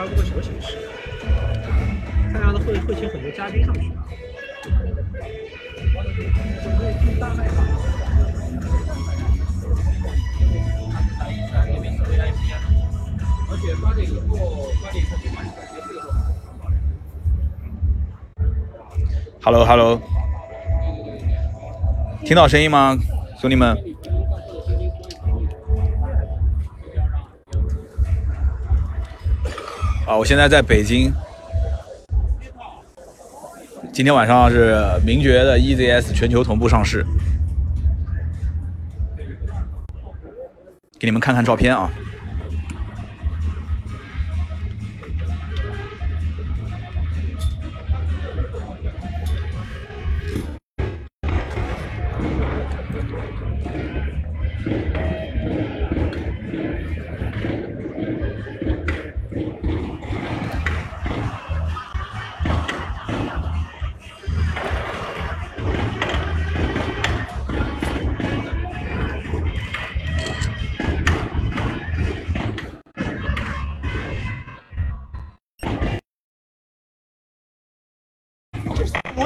发布个什么形式？看样子会会请很多嘉宾上去啊。而且八点以后，八点以后晚上也会有。Hello，Hello，听到声音吗，兄弟们？啊，我现在在北京，今天晚上是名爵的 EZS 全球同步上市，给你们看看照片啊。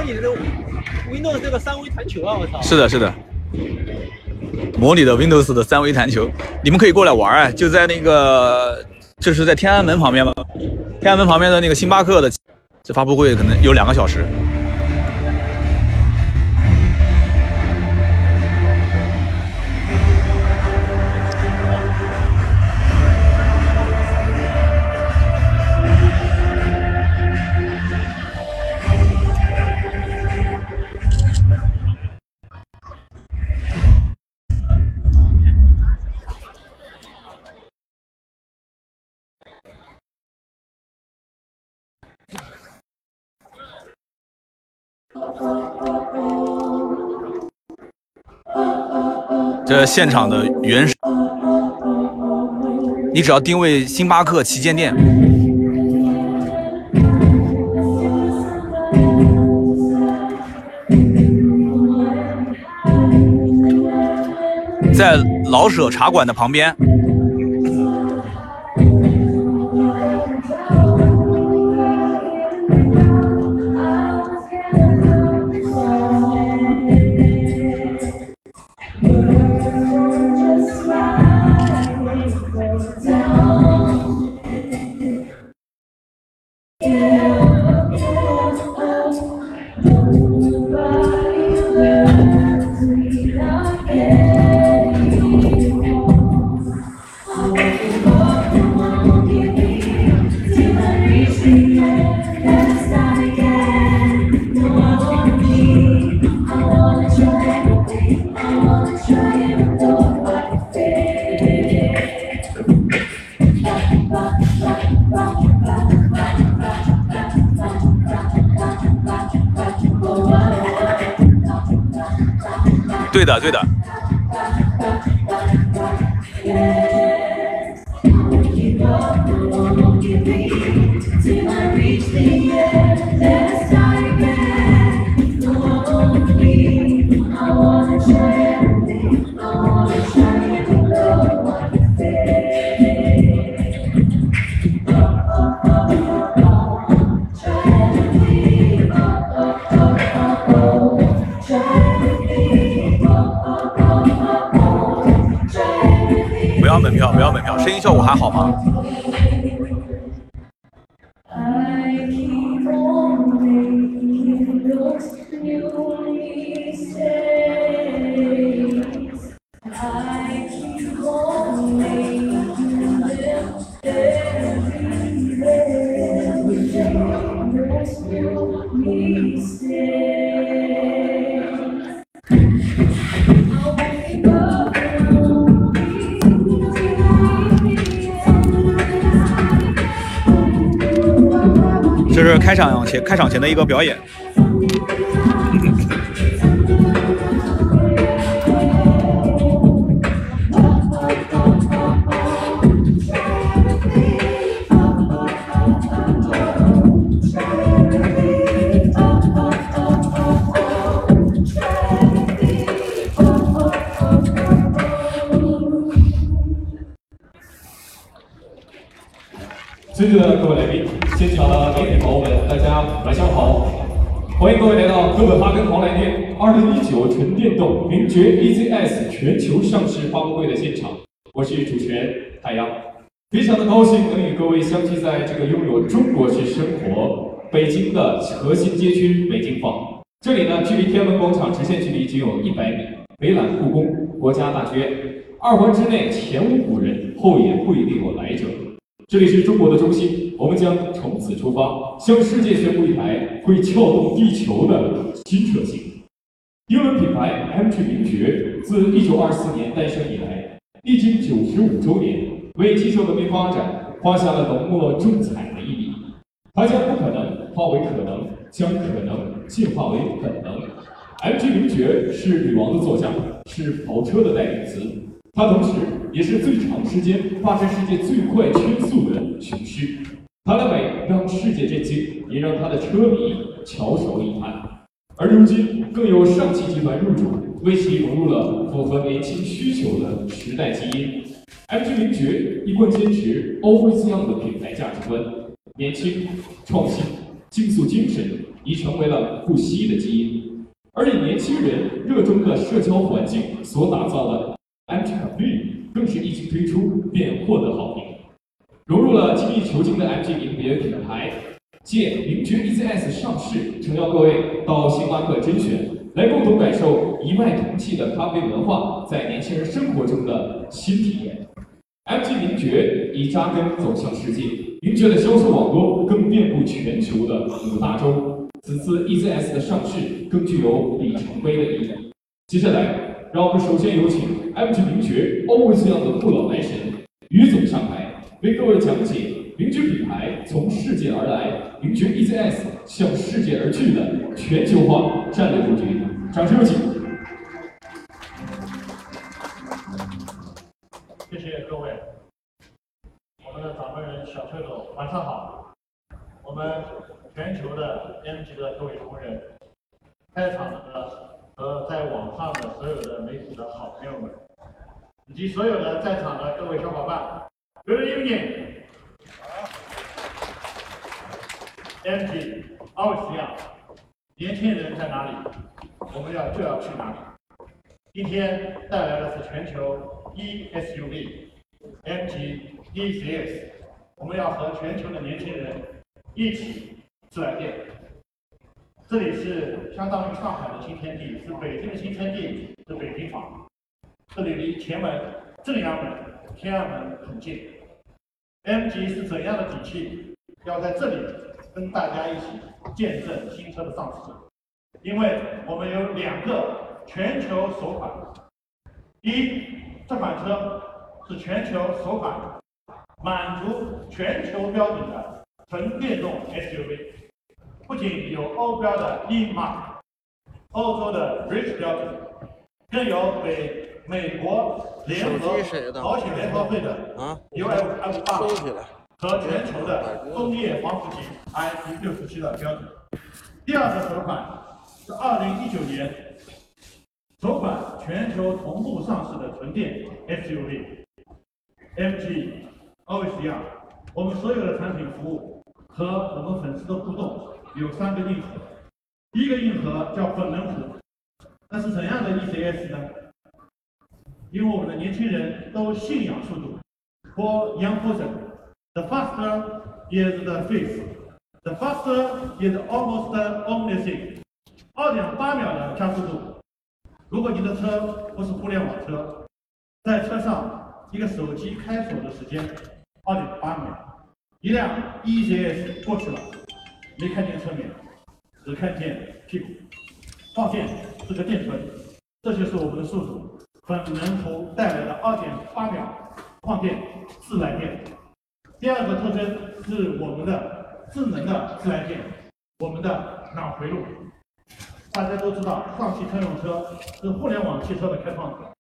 你的 Windows 这个三维弹球啊！我操！是的，是的，模拟的 Windows 的三维弹球，你们可以过来玩啊！就在那个，就是在天安门旁边吗？天安门旁边的那个星巴克的，这发布会可能有两个小时。这现场的原始，你只要定位星巴克旗舰店，在老舍茶馆的旁边。不好吗？开场前的一个表演。名爵 EZS 全球上市发布会的现场，我是主持人太阳，非常的高兴能与各位相聚在这个拥有中国式生活北京的核心街区北京坊。这里呢，距离天安门广场直线距离仅有一百米，北揽故宫、国家大剧院，二环之内前无古人，后也不一定有来者。这里是中国的中心，我们将从此出发，向世界宣布一台会撬动地球的新车型。英伦品牌 MG 名爵自1924年诞生以来，历经95周年，为汽车文明发展画下了浓墨重彩的一笔。它将不可能化为可能，将可能进化为本能。MG 名爵是女王的座驾，是跑车的代名词。它同时也是最长时间发生世界最快圈速的雄狮。它的美让世界震惊，也让它的车迷翘首以盼。而如今，更有上汽集团入主，为其融入了符合年轻需求的时代基因。MG 名爵一贯坚持 Always Young 的品牌价值观，年轻、创新、竞速精神已成为了不息的基因。而以年轻人热衷的社交环境所打造的。MG 绿更是一经推出便获得好评，融入了精益求精的 MG 名爵品牌。借名爵 EZS 上市，诚邀各位到星巴克甄选，来共同感受一脉同气的咖啡文化在年轻人生活中的新体验。MG 名爵已扎根走向世界，名爵的销售网络更遍布全球的五大洲。此次 EZS 的上市更具有里程碑的意义。接下来。让我们首先有请 MG 名爵 Always Young 的不老男神于总上台，为各位讲解名爵品牌从世界而来，名爵 EZS 向世界而去的全球化战略布局。掌声有请！谢谢各位，我们的掌门人、小车总，晚上好！我们全球的 MG 的各位同仁，开场的。和在网上的所有的媒体的好朋友们，以及所有的在场的各位小伙伴，Good evening。MG，奥斯亚，年轻人在哪里，我们要就要去哪里。今天带来的是全球 E SUV，MG ECS，我们要和全球的年轻人一起自来电。这里是相当于上海的新天地，是北京的新天地，是北京坊。这里离前门、正阳门、天安门很近。MG 是怎样的底气，要在这里跟大家一起见证新车的上市？因为我们有两个全球首款。一，这款车是全球首款满足全球标准的纯电动 SUV。不仅有欧标的 E Mark，欧洲的 Bridge 标准，更有北美国联合保险联合会的 UL28 和全球的工业防腐剂 IP67 的标准。第二个首款是2019年首款全球同步上市的纯电 SUV，MG Always Young。我们所有的产品服务和我们粉丝的互动。有三个硬核，第一个硬核叫本能核，那是怎样的 ECS 呢？因为我们的年轻人都信仰速度。For young person, the faster is the face, the faster is almost the only thing。二点八秒的加速度，如果你的车不是互联网车，在车上一个手机开锁的时间二点八秒，一辆 ECS 过去了。没看见侧面，只看见屁股。放电是个电车，这就是我们的速度。本能图带来的二点八秒放电自来电。第二个特征是我们的智能的自来电，我们的脑回路。大家都知道，上汽乘用车是互联网汽车的开创者。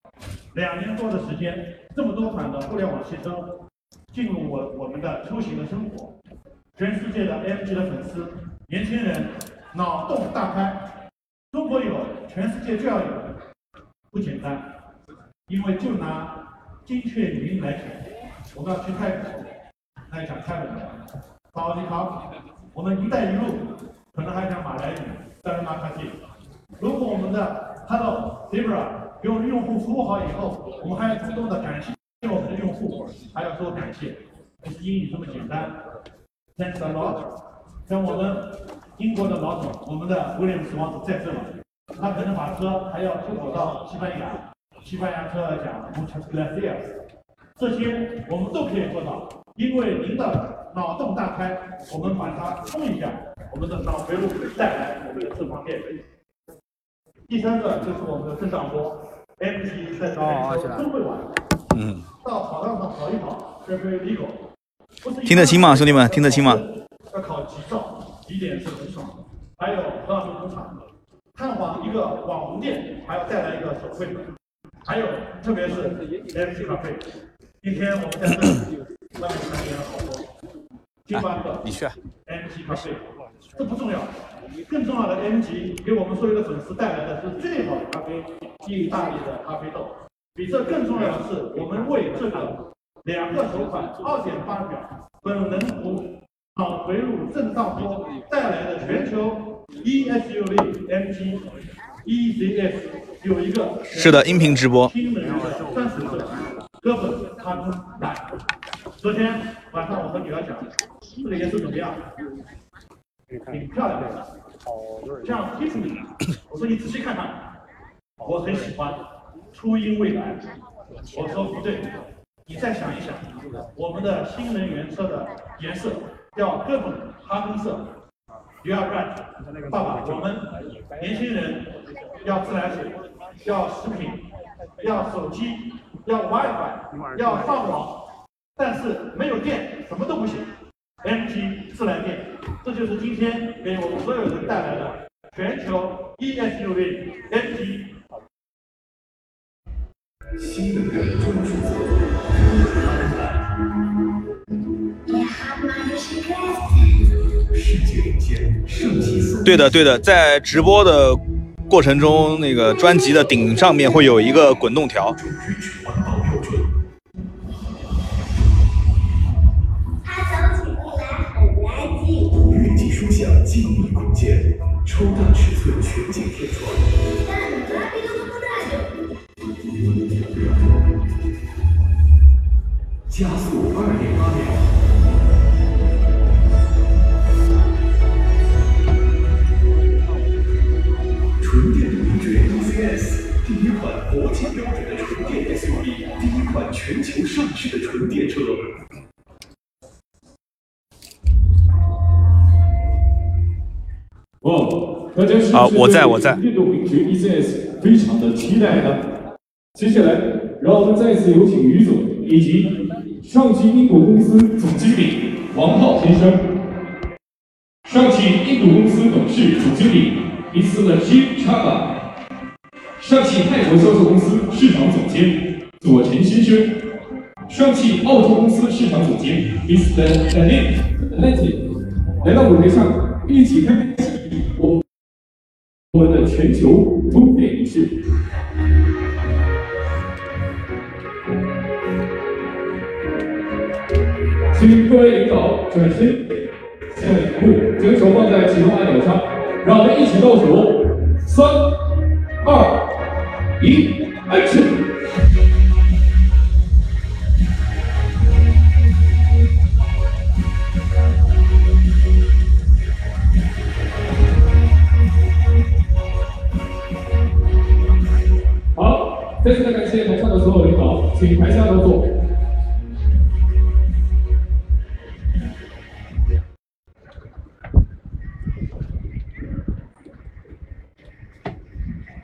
两年多的时间，这么多款的互联网汽车进入我我们的出行的生活。全世界的 MG 的粉丝，年轻人脑洞大开，中国有，全世界就要有，不简单。因为就拿精确语音来讲，我们要去泰国，来讲泰文的，超级好。我们“一带一路”可能还讲马来语，但是马卡西。如果我们的 Hello Zebra 给我们用户服务好以后，我们还要主动的感谢我们的用户，还要说感谢，不是英语这么简单。Thanks a lot。像我们英国的老总，我们的威廉姆斯王子在这里，他可能把车还要出口到西班牙，西班牙车讲 Muchas gracias。这些我们都可以做到，因为您的脑洞大开，我们把它冲一下，我们的脑回路带来我们的这方面。第三个就是我们的震荡波，MG 在全球都会玩，嗯，到跑道上跑一跑，这可以 legal。不是听得清吗兄弟们听得清吗？要考急兆，几点是很爽，还有河岸工厂，探访一个网红店，还要带来一个手绘，还有特别是 MC 咖啡，今天我们在这里外面看见了好多星巴克、你去啊。MG 咖啡，这不重要，更重要的 MG 给我们所有的粉丝带来的是最好的咖啡，意大利的咖啡豆。比这更重要的是，我们为这个两个首款二点八秒本能湖脑回路震荡波带来的全球 E SUV MG EZS 有一个是的，音频直播。新能源的哥本哈根蓝。昨天晚上我和女儿讲，这个颜色怎么样？挺漂亮的，像 Tiffany。我说你仔细看看，我很喜欢初音未来。我说不对，你再想一想，我们的新能源车的颜色叫哥本哈根色。You are right，爸爸，我们年轻人要自来水，要食品，要手机，要 WiFi，要上网，但是没有电什么都不行。MT 自来电，这就是今天给我们所有人带来的全球 ESUV MT。新能源重组。对的，对的，在直播的过程中，那个专辑的顶上面会有一个滚动条。静谧空间，超大尺寸全景天窗，加速二点八秒。纯电动名爵 ECS，第一款国际标准的纯电 SUV，第一款全球上市的纯电车。哇，大家好我在我在对电动名爵 ECS 非常的期待呢？接下来，让我们再次有请于总以及上汽英国公司总经理王浩先生，上汽印度公司董事总经理 Mr. Chhabra，上汽泰国销售公司市场总监左晨先生，上汽澳洲公司市场总监 Mr. Atlantic。来到舞台上，一起开启我我们的全球通电仪式。请各位领导转身向内部，将手放在启动按钮上，让我们一起倒数：三、二、一，Action！请台下都坐。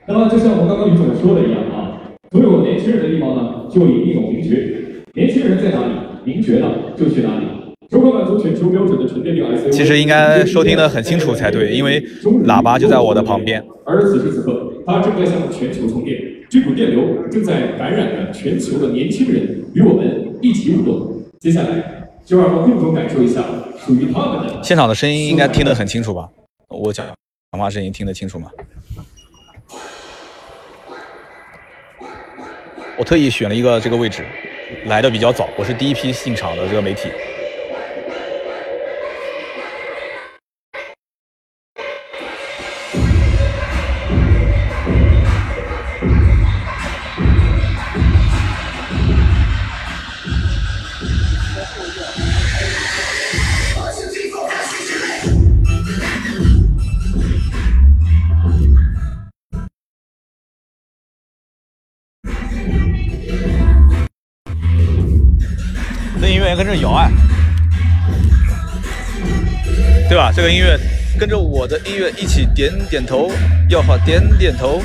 那么，就像我们刚刚于总说的一样啊，所有年轻人的地方呢，就以一种名爵。年轻人在哪里，名爵呢就去哪里。如何满足全球标准的纯电力 SUV？其实应该收听的很清楚才对因为喇叭就在我的旁边。而此时此刻，它正在向全球充电，这股电流正在感染着全球的年轻人，与我们一起舞动。接下来，就让我们共同感受一下属于他们的现场的声音应该听得很清楚吧？我讲讲话声音听得清楚吗？我特意选了一个这个位置，来的比较早，我是第一批进场的这个媒体。跟着摇哎，对吧？这个音乐跟着我的音乐一起点点头，要好点点头。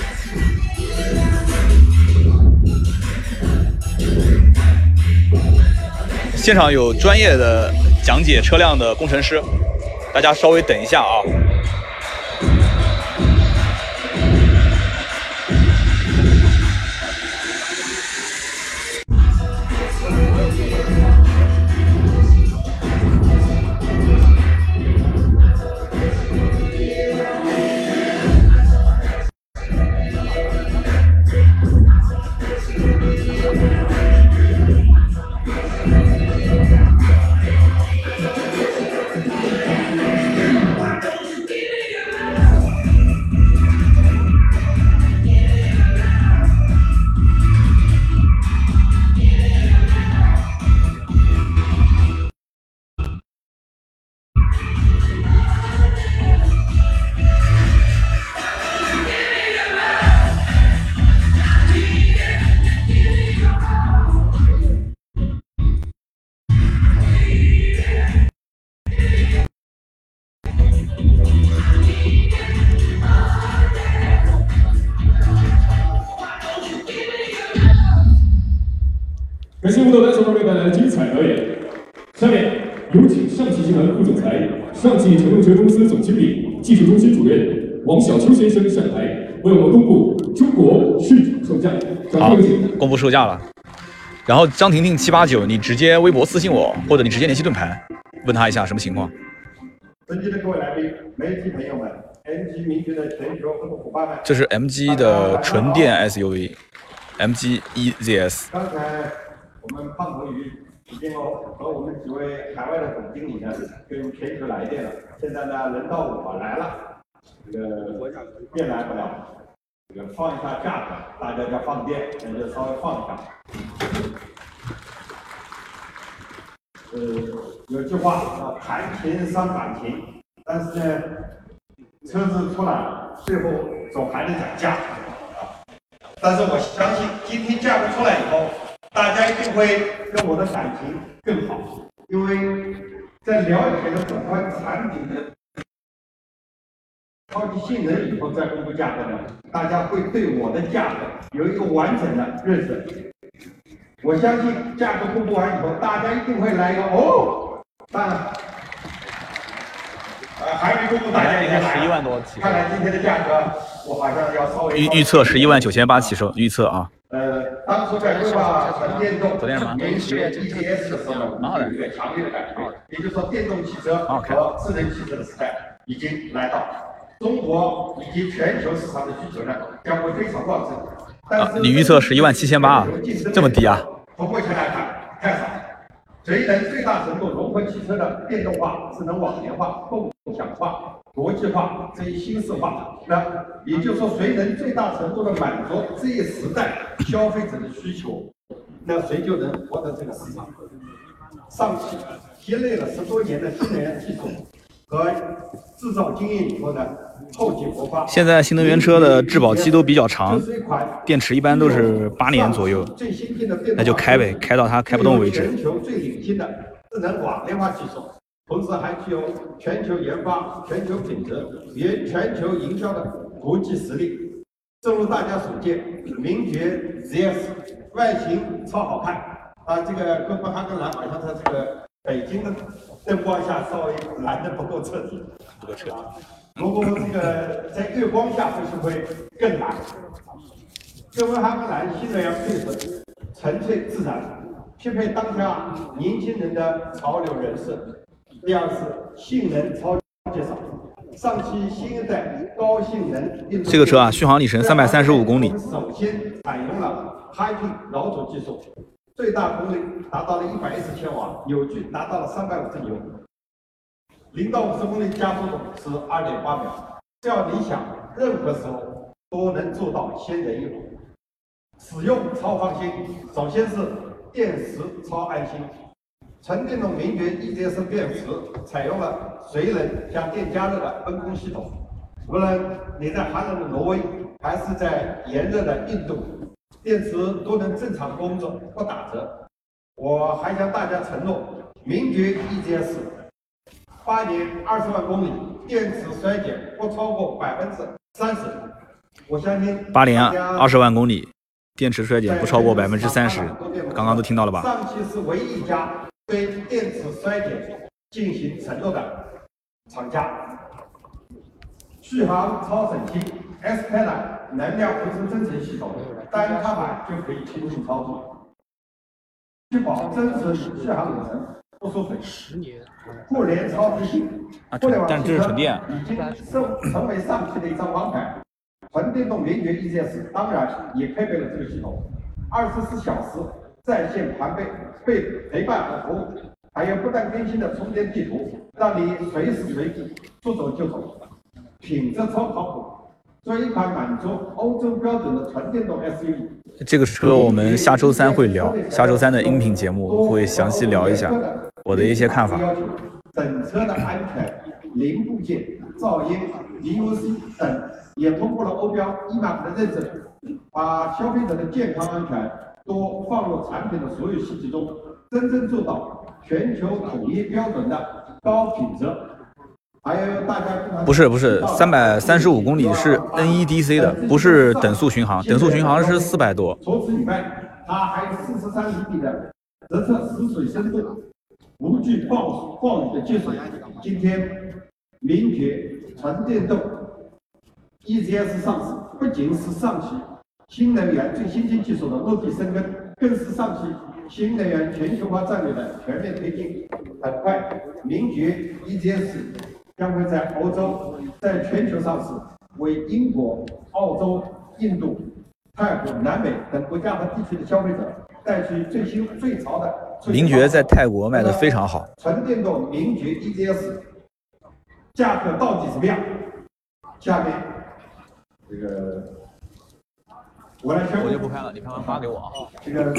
现场有专业的讲解车辆的工程师，大家稍微等一下啊。王小秋先生上台，为我们公布中国市场售价。好公布售价了。然后张婷婷七八九，你直接微博私信我，或者你直接联系盾牌，问他一下什么情况。尊敬的各位来宾、媒体朋友们、MG 名爵的全球合作伙伴们，这是 MG 的纯电 SUV，MG EZS。刚才我们胖头鱼已经和我们几位海外的总经理呢，跟全球来电了。现在呢，轮到我来了，这个电来不了，这个放一下价格，大家叫放电，那就稍微放一下。呃，有句话叫谈情伤感情，但是呢，车子出来，最后总还得讲价。但是我相信，今天价格出来以后，大家一定会跟我的感情更好，因为在了解了整款产品的超级性能以后再公布价格呢，大家会对我的价格有一个完整的认识。我相信价格公布完以后，大家一定会来一个哦，当然，呃，还没公布，大家已经。十一万多起。看来今天的价格，我好像要稍微预预测十一万九千八起售，预测啊。呃，当初在规划纯电动昨天吗？连接 ETS 的时候呢，蛮好的。有一个强烈的感觉，也就是说，电动汽车和智能汽车的时代已经来到，中国以及全球市场的需求呢将会非常旺盛。但是啊你预测117800啊这么低啊？从目前来看，太少。谁能最大程度融合汽车的电动化、智能网联化、共享化、国际化这一新式化？那也就是说，谁能最大程度的满足这一时代消费者的需求，那谁就能获得这个市场。上汽积累了十多年的新能源技术和制造经验以后呢。现在新能源车的质保期都比较长电池一般都是八年左右最先进的电那就开呗开到它开不动为止全球最领先的智能网联化技术，同时还具有全球研发、全球品质、也全球营销的国际实力。正如大家所见，名爵 ZS 外形超好看啊！这个哥本哈根蓝好像它这个北京的灯光下稍微蓝的不够彻底，不够彻底。如果这个在月光下会是会更蓝？哥本哈根蓝新能源配合纯粹自然，匹配当下年轻人的潮流人士。第二是性能超介绍，上汽新一代高性能这个车啊续航里程三百三十五公里首先采用了 Hybrid 老总技术，最大功率达到了一百一十千瓦，扭矩达到了三百五十牛，零到五十公里加速度是二点八秒，这样理想，任何时候都能做到先人一步。使用超放心，首先是电池超安心。纯电动名爵 EZS 电池采用了水冷加电加热的分工系统，无论你在寒冷的挪威，还是在炎热的印度，电池都能正常工作，不打折。我还向大家承诺，名爵 EGS 八年二十万公里，电池衰减不超过百分之三十。我相信八年二十万公里，电池衰减不超过百分之三十。刚刚都听到了吧？上汽是唯一一家对电池衰减进行承诺的厂家。续航超省心，S p e d a 能量回收增程系统，单踏板就可以轻松操作，确保真实续航里程。十年，互联超低性，互联网汽车已经成成为上汽的一张王牌。纯电动名爵 EGS 当然也配备了这个系统，二十四小时在线盘备备陪伴和服务，还有不断更新的充电地图，让你随时随地说走就走。品质超靠谱，做一款满足欧洲标准的纯电动 SUV。这个车我们下周三会聊，下周三的音频节目会详细聊一下我的一些看法。整车的安全零部件、噪音、DOC 等也通过了欧标 EMA 的认证，把消费者的健康安全都放入产品的所有细节中，真正做到全球统一标准的高品质。不是不是，三百三十五公里是 NEDC 的，不是等速巡航，等速巡航是四百多。除此以外，它还有四十三厘米的实测实水深度，无惧暴暴雨的积水。今天，名爵纯电动 EGS 上市，不仅是上汽新能源最先进技术的落地生根，更是上汽新能源全球化战略的全面推进。很快，名爵 EGS。将会在欧洲、在全球上市，为英国、澳洲、印度、泰国、南美等国家和地区的消费者带去最新最潮的。名爵在泰国卖的非常好。纯电动名爵 EGS 价格到底怎么样？下面这个我来宣布。我就不拍了，你拍完发给我啊。这个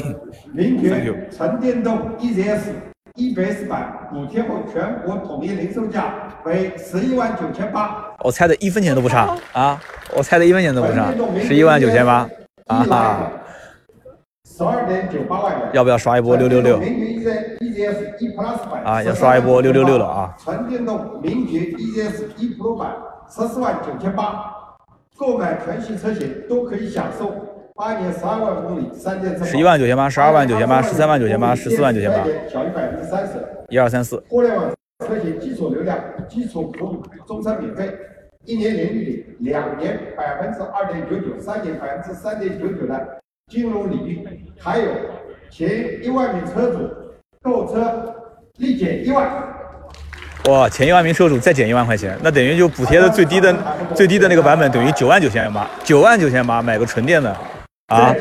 名爵纯电动 EGS。EBS 版补贴后全国统一零售价为十一万九千八，我猜的一分钱都不差啊！我猜的一分钱都不差，十一万九千八啊哈！十二点九八万元，要不要刷一波六六六？名爵 EGS E Plus 版啊，要刷一波六六六了啊！纯电动名爵 E Z S E Pro 版十四万九千八，购买全系车型都可以享受。八年十二万公里，三电车，十一万九千八，十二万九千八，十三万九千八，十四万九千八，小于百分之三十。一二三四。互联网车型基础流量、基础服务终身免费，一年零利率，两年百分之二点九九，三年百分之三点九九的金融领域，还有前一万名车主购车立减一万。哇，前一万名车主再减一万块钱，那等于就补贴的最低的最低的那个版本等于九万九千八，九万九千八买个纯电的。啊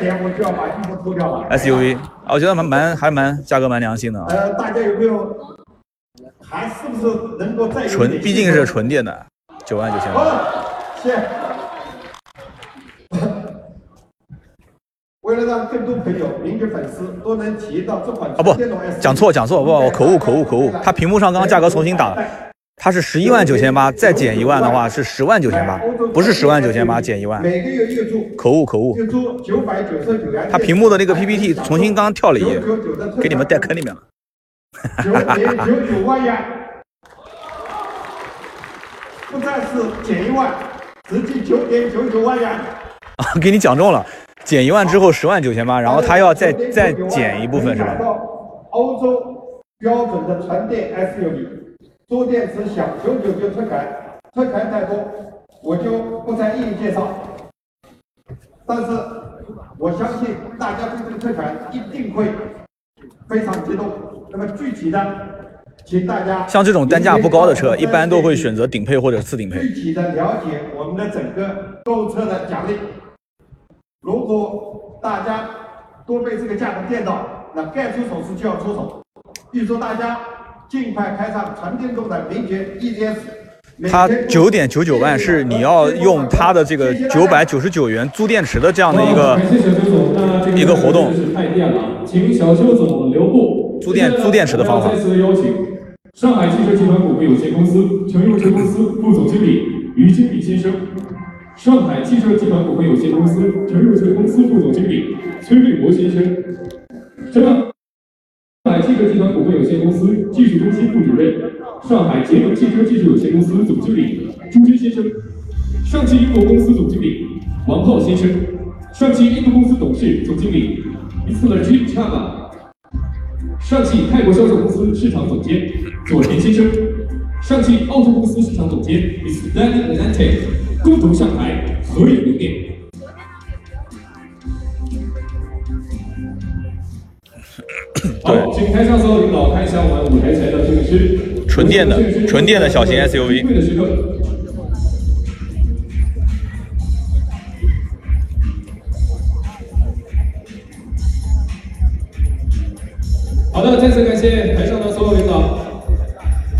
，SUV 啊，我觉得蛮蛮还蛮价格蛮良心的啊。呃，大家有没有还是不是能够再纯？毕竟是纯电的，九万九千八。谢。为了让更多朋友、名爵粉丝都能体验到这款啊不，讲错讲错，不，我口误口误口误，它屏幕上刚刚价格重新打了。它是十一万九千八，再减一万的话是十万九千八，不是十万九千八减一万。每个月月租，口误口误。月租九百九十九元。它屏幕的那个 PPT 重新刚刚跳了一页，给你们带坑里面了。九点九九万元，不再是减一万，直接九点九九万元。啊，给你讲中了，减一万之后十万九千八，然后他要再再减一部分是吧？欧洲标准的纯电 SUV。做电池享九九九特权，特权太多，我就不再一一介绍。但是我相信大家对这个特权一定会非常激动。那么具体的，请大家像这种单价不高的车，一般都会选择顶配或者次顶配。具体的了解我们的整个购车的奖励。如果大家都被这个价格电到，那该出手时就要出手。预祝大家！尽快开上纯电动的名爵 EGS，它九点九九万是你要用它的这个九百九十九元租电池的这样的一个一个活动。太电了，请小邱总留步。租电租电池的方法。再次邀请上海汽车集团股份有限公司乘用车公司副总经理于经理先生，上海汽车集团股份有限公司乘用车公司副总经理崔卫国先生，这个。限公司技术中心副主任，上海捷能汽车技术有限公司总经理朱军先生，上汽英国公司总经理王浩先生，上汽印度公司董事总经理 Mr. Jim Chama，上汽泰国销售公司市场总监左田先生，上汽澳洲公司市场总监 Mr. Dan Lente，共同上台合影留念。好，请台上所有领导看一下我们舞台前的摄影师，纯电的纯电的小型 SUV。好的，再次感谢台上的所有领导。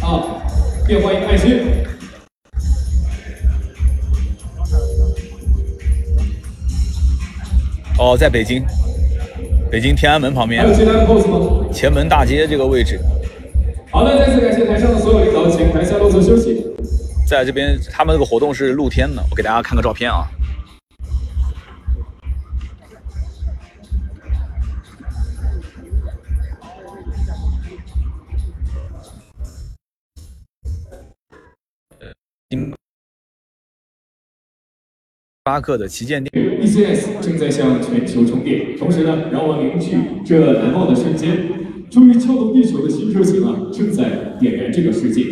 啊，并欢迎爱心。哦，在北京，北京天安门旁边还有其他 pose 吗？前门大街这个位置，好的，再次感谢台上的所有领导，请台下落座休息。在这边他们这个活动是露天的，我给大家看个照片啊。星巴克的旗舰店。ECS 正在向全球充电，同时呢，让我们凝聚这难忘的瞬间。终于撬动地球的新车型啊，正在点燃这个世界。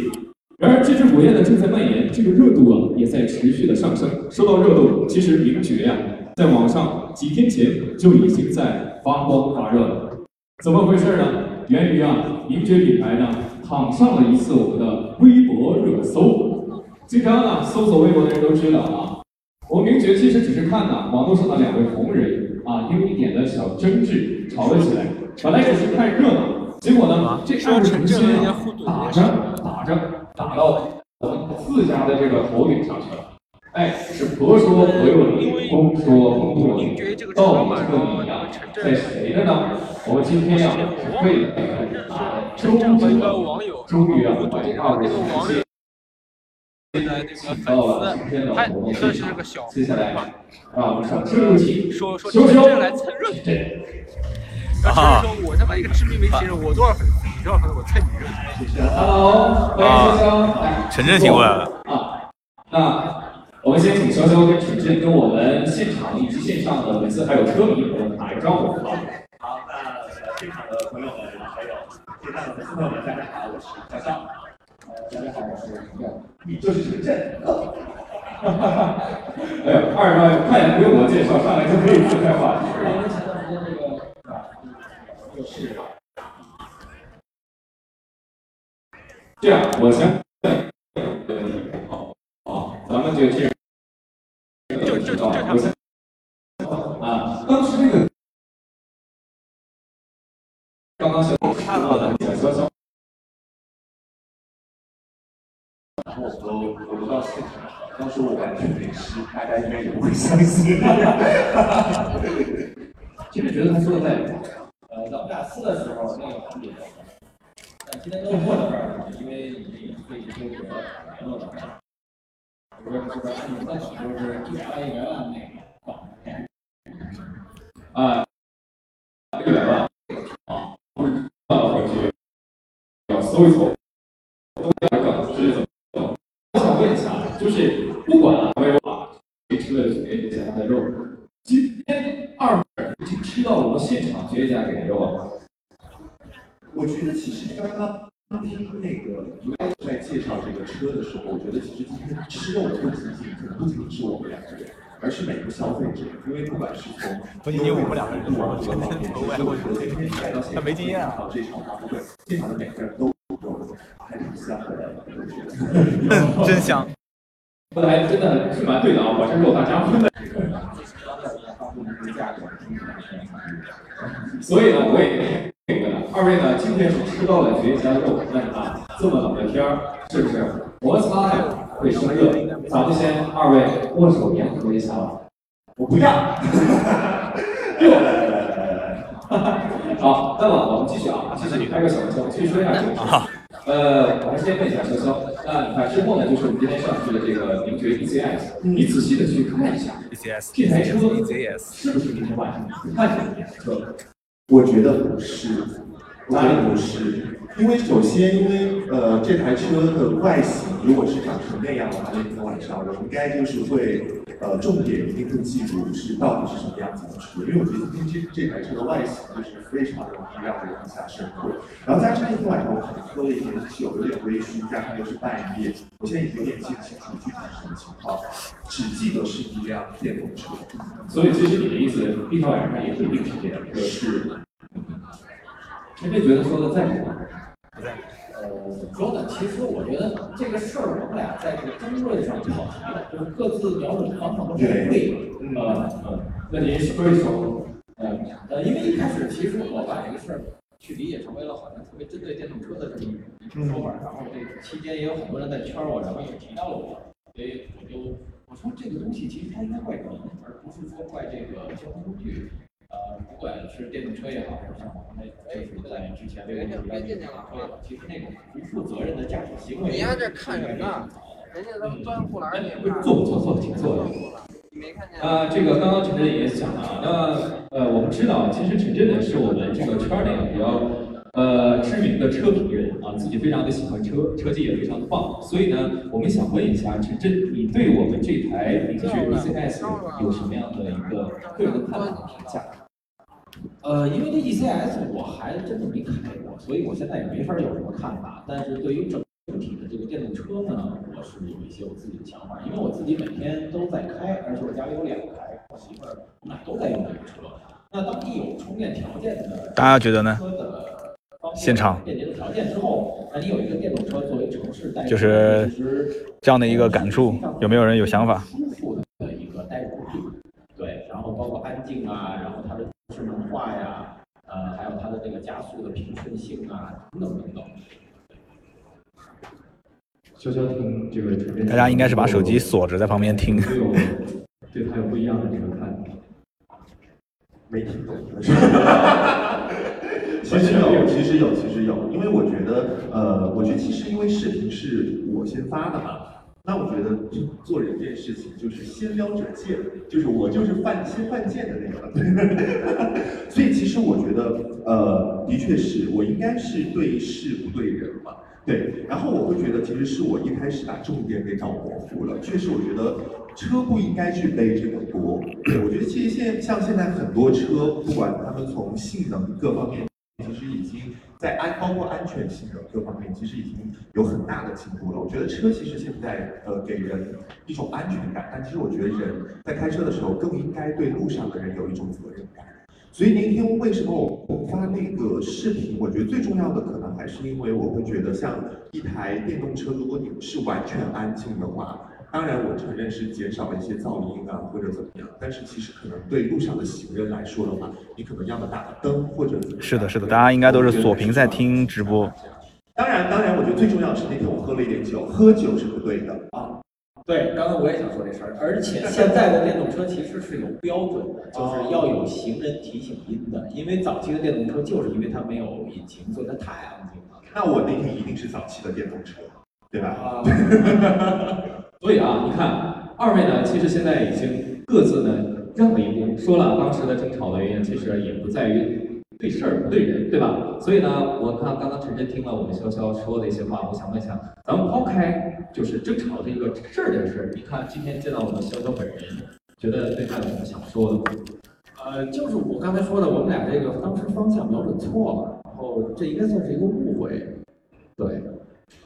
然而，这支火焰呢正在蔓延，这个热度啊也在持续的上升。说到热度，其实名爵呀、在网上几天前就已经在发光发热了。怎么回事呢？源于啊，名爵品牌呢躺上了一次我们的微博热搜。经常啊搜索微博的人都知道啊，我们名爵其实只是看呢网络上的两位红人啊，因为一点的小争执吵了起来，本来只是看热闹，结果呢这二位同学啊打着打着打到我们自家的这个头顶上去了。哎，是婆说婆有理，公说公有理，到底这个理呀在谁的呢？我们今天呀是为了啊周周终于啊把这二位同学。到了今天的活动现场，接下来让我们掌声有请说说潇潇来蹭热度。对，啊说我他妈一个知名媒体人，我多少粉丝，你多少粉丝，我蹭你热度。Hello，欢迎潇潇，来，陈震醒过来了啊。那我们先请潇潇跟陈震跟我们现场以及线上的粉丝还有车迷朋友们打一个招呼，好。好，那现场的朋友们，还有线上的粉丝朋友们，大家好，我是潇潇。呃，大家好，我是陈震，你就是陈震。哎呀，二位看也不用我介绍，上来就可以自开话题。因为前段时间这个啊，就是这样，我先，好，好，咱们就这样。就就就我先啊，当时那个刚刚小看到的然后我都我都到现场，当时我完全没吃，大家应该也不会相信。其实觉得他说的在理。呃，咱们俩撕的时候那个环节，但今天都过到这儿了，因为你这个这个联络的，比如说这边按你的起就是一百万一百万那个啊，一百万啊，不知道回去要搜一搜，都要梗是怎么走？我想问一下，就是不管啊，没有啊，这车的绝育家的肉，今天二位已经吃到了我们现场绝育家给的肉啊。我觉得其实刚刚听那个在介绍这个车的时候，我觉得其实今天吃肉的不仅仅可能不仅仅是我们两个人，而是每个消费者，因为不管是从不仅仅我们两个人度啊，各方面，其实我觉得今天来到现场，他没经验啊到这场发布会，现场的每个人都有还挺香的，真香。说的还真的是蛮对的啊，我是肉大家分的。所以呢，我也那个，二位呢，今天是吃到了绝佳肉，那啊，这么冷的天儿，是不是摩擦呀会生热？咱们先二位握手言和一下吧。我不要。好，那么我们继续啊，继续开个小玩笑，继续说一下这个事。呃，我还先问一下潇潇，那你看之后呢，就是我们今天上市的这个名爵 ECS，你仔细的去看一下 ECS 这台车是不是明天晚上？你看见的车？我觉得不是，我觉得不是，因为首先，因为呃这台车的外形如果是长成那样的话，那天晚上我应该就是会呃重点一定会记住是到底是什么样子的车，因为我觉得今天这这台车的外形就是非常容易让人印象深刻。然后加上那天晚上我可能喝了一点酒，有点微醺，加上又是半夜，我现在有点记不清楚具体是什么情况，只记得是一辆电动车。所以其实你的意思，一天晚上也不一定是这辆车。是。陈震觉得说的赞成吗？呃，说呢，其实我觉得这个事儿，我们俩在这个争论上跑题了，就是各自瞄准方向都不对。呃呃，那您说一说。呃呃，因为一开始其实我把这个事儿去理解成为了好像特别针对电动车的这么一种说法，然后这个期间也有很多人在圈我，然后也提到了我，所以我就我说这个东西其实它应该怪人，而不是说怪这个交通工具。呃，不管是电动车也好，还是像我们那就是在之前这个这个电动车其实那种不负责任的驾驶行为，你丫这看什么？人家都钻护栏里。坐不坐？坐，请坐。啊，这个刚刚陈震也讲了啊，那呃，我们知道，其实陈震呢是我们这个圈内比较呃知名的车评人啊，自己非常的喜欢车，车技也非常的棒，所以呢，我们想问一下陈真，你对我们这台名爵 ECS 有什么样的一个个人的看法和评价？呃，因为这 ECS 我还真的没开过，所以我现在也没法有什么看法。但是对于整体的这个电动车呢，我是有一些我自己的想法，因为我自己每天都在开，而且我家里有两台，我媳妇儿我们俩都在用这个车。那当地有充电条件的，大家觉得呢？条件之后，那你有一个电动车作为城市代就是这样的一个感触，有没有人有想法？的一个代入度，对，然后包括安静啊，然后它的智能化呀，呃，还有它的这个加速的平顺性啊，等等等等。潇潇听这个，大家应该是把手机锁着在旁边听。对他有不一样的这个看法。没听懂。其实有，其实有，其实有，因为我觉得，呃，我觉得其实因为视频是我先发的嘛，那我觉得做人这件事情就是先撩者贱，就是我就是犯先犯贱的那个，所以其实我觉得，呃，的确是我应该是对事不对人嘛，对，然后我会觉得其实是我一开始把重点给找模糊了，确实我觉得车不应该去背这个锅，对我觉得其实现像现在很多车，不管他们从性能各方面。其实已经在安，包括安全性的各方面，其实已经有很大的进步了。我觉得车其实现在呃给人一种安全感，但其实我觉得人在开车的时候更应该对路上的人有一种责任感。所以那天为什么我发那个视频？我觉得最重要的可能还是因为我会觉得，像一台电动车，如果你是完全安静的话。当然，我承认是减少了一些噪音啊，或者怎么样。但是其实可能对路上的行人来说的话，你可能要么打个灯，或者是的，是的，大家应该都是锁屏在听直播。当然，当然，我觉得最重要的是那天我喝了一点酒，喝酒是不对的啊。对，刚刚我也想说这事儿，而且现在的电动车其实是有标准的，就是要有行人提醒音的。因为早期的电动车就是因为它没有引擎，所以它太安静了。那我那天一定是早期的电动车，对吧？所以啊，你看二位呢，其实现在已经各自呢让了一步，说了当时的争吵的原因，其实也不在于对事儿不对人，对吧？所以呢，我看刚刚陈真听了我们潇潇说的一些话，我想问一下，咱们抛开就是争吵这个事儿的事儿，你看今天见到我们潇潇本人，觉得对他有什么想说的吗？呃，就是我刚才说的，我们俩这个当时方向瞄准错了，然后这应该算是一个误会，对。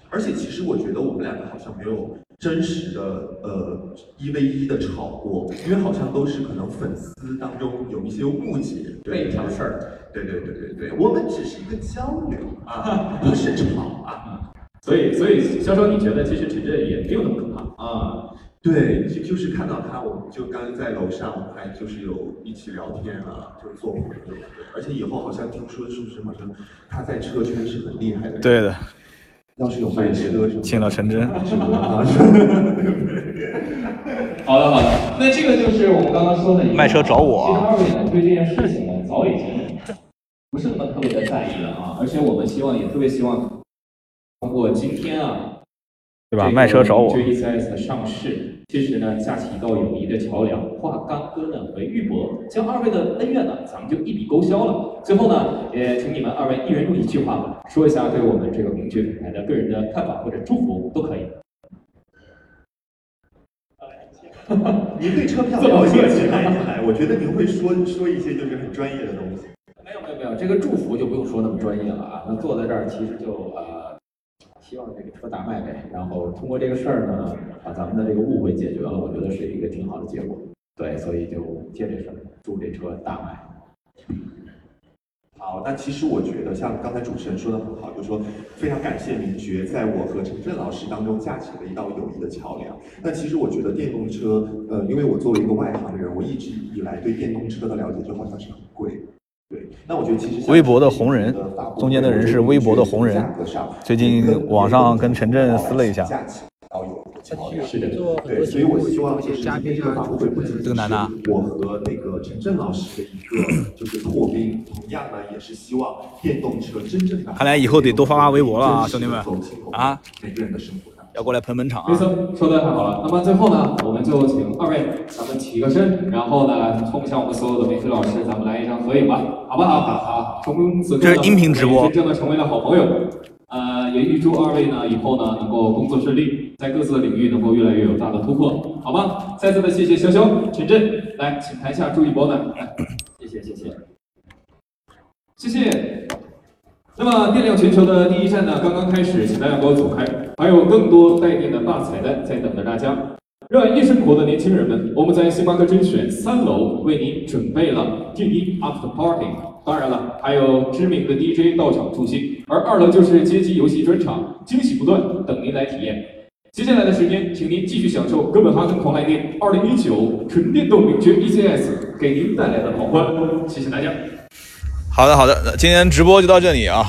而且其实我觉得我们两个好像没有真实的呃一 v 一的吵过，因为好像都是可能粉丝当中有一些误解，被挑事儿。对对对对对，我们只是一个交流啊，不是吵啊。所以所以潇潇，你觉得其实陈震也没有那么可怕啊？对，就就是看到他，我们就刚刚在楼上，我们还就是有一起聊天啊，就是做朋友。而且以后好像听说是不是好像他在车圈是很厉害的。对的。要是有卖车，请了陈真。好的好的，那这个就是我们刚刚说的卖车找我。其实二位呢对这件事情呢早已经不是那么特别的在意了啊，而且我们希望也特别希望通过今天啊。对吧？卖车找我。名爵 ECS 的上市，其实呢，架起一道友谊的桥梁，化干戈呢为玉帛，将二位的恩怨呢，咱们就一笔勾销了。最后呢，也请你们二位一人用一句话，说一下对我们这个名爵品牌的个人的看法或者祝福都可以。您对车比较了解，进来进来，我觉得您会说说一些就是很专业的东西。没有没有没有，这个祝福就不用说那么专业了啊。那坐在这儿其实就呃。希望这个车大卖呗，然后通过这个事儿呢，把咱们的这个误会解决了，我觉得是一个挺好的结果。对，所以就借这事儿，祝这车大卖。好，那其实我觉得像刚才主持人说的很好，就说非常感谢名爵在我和陈震老师当中架起了一道友谊的桥梁。那其实我觉得电动车，呃，因为我作为一个外行人，我一直以来对电动车的了解就好像是很贵。对，那我觉得其实微博的红人，中间的人是微博的红人。最近网上跟陈震撕了一下。是的，对，所以我希望就是今天这个发布会不仅这个男的，我和那个陈震老师的一个就是破冰，同样呢也是希望电动车真正的。看来以后得多发发微博了啊，兄弟们啊！每个人的生活。要过来捧捧场啊！没错，说的太好了。那么最后呢，我们就请二位咱们起个身，然后呢，冲向我们所有的媒体老师，咱们来一张合影吧，好不好？好，从此这是音频直播，真正的成为了好朋友。呃，也预祝二位呢以后呢能够工作顺利，在各自的领域能够越来越有大的突破，好吗？再次的谢谢潇潇、陈震，来，请台下注意保暖，来，谢谢谢谢，谢谢。那么电量全球的第一站呢，刚刚开始，请大家给我走开，还有更多带电的大彩蛋在等着大家。热爱夜生活的年轻人们，我们在星巴克甄选三楼为您准备了电音 After Party，当然了，还有知名的 DJ 到场助兴，而二楼就是街机游戏专场，惊喜不断，等您来体验。接下来的时间，请您继续享受哥本哈根狂来电2019纯电动名爵 ECS 给您带来的狂欢，谢谢大家。好的好的，今天直播就到这里啊。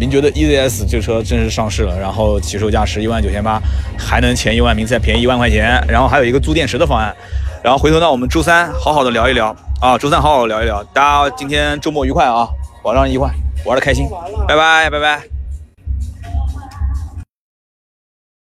您觉得 EZS 这车正式上市了，然后起售价十一万九千八，还能前一万名再便宜一万块钱，然后还有一个租电池的方案。然后回头呢，我们周三好好的聊一聊啊，周三好好聊一聊。大家今天周末愉快啊，晚上愉快玩的开心，拜拜拜拜。